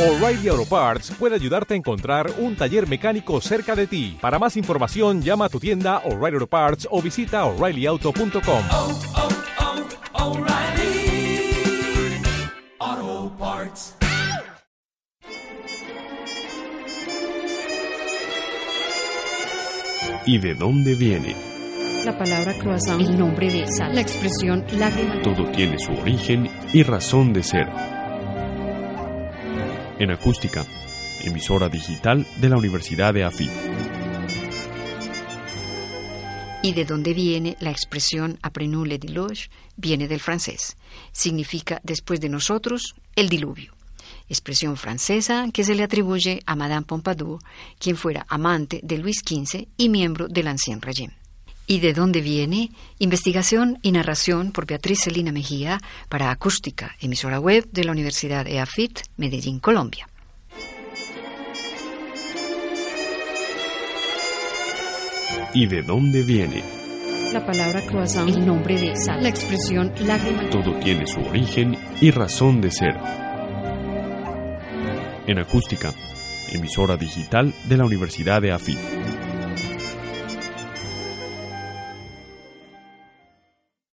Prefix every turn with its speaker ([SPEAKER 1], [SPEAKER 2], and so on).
[SPEAKER 1] O'Reilly Auto Parts puede ayudarte a encontrar un taller mecánico cerca de ti. Para más información, llama a tu tienda O'Reilly Auto Parts o visita oreillyauto.com.
[SPEAKER 2] oh, oh, Parts.
[SPEAKER 3] ¿Y de dónde viene?
[SPEAKER 4] La palabra croissant, el nombre de sal, la expresión lágrima.
[SPEAKER 3] Todo tiene su origen y razón de ser. En acústica, emisora digital de la Universidad de AFI.
[SPEAKER 4] ¿Y de dónde viene la expresión après nous le déluge? Viene del francés. Significa después de nosotros el diluvio. Expresión francesa que se le atribuye a Madame Pompadour, quien fuera amante de Luis XV y miembro del Ancien Régime. ¿Y de dónde viene? Investigación y narración por Beatriz Celina Mejía para Acústica, emisora web de la Universidad EAFIT, Medellín, Colombia.
[SPEAKER 3] ¿Y de dónde viene?
[SPEAKER 4] La palabra croissant, el nombre de sal, la expresión lágrima.
[SPEAKER 3] Todo tiene su origen y razón de ser. En acústica, emisora digital de la Universidad de AFI.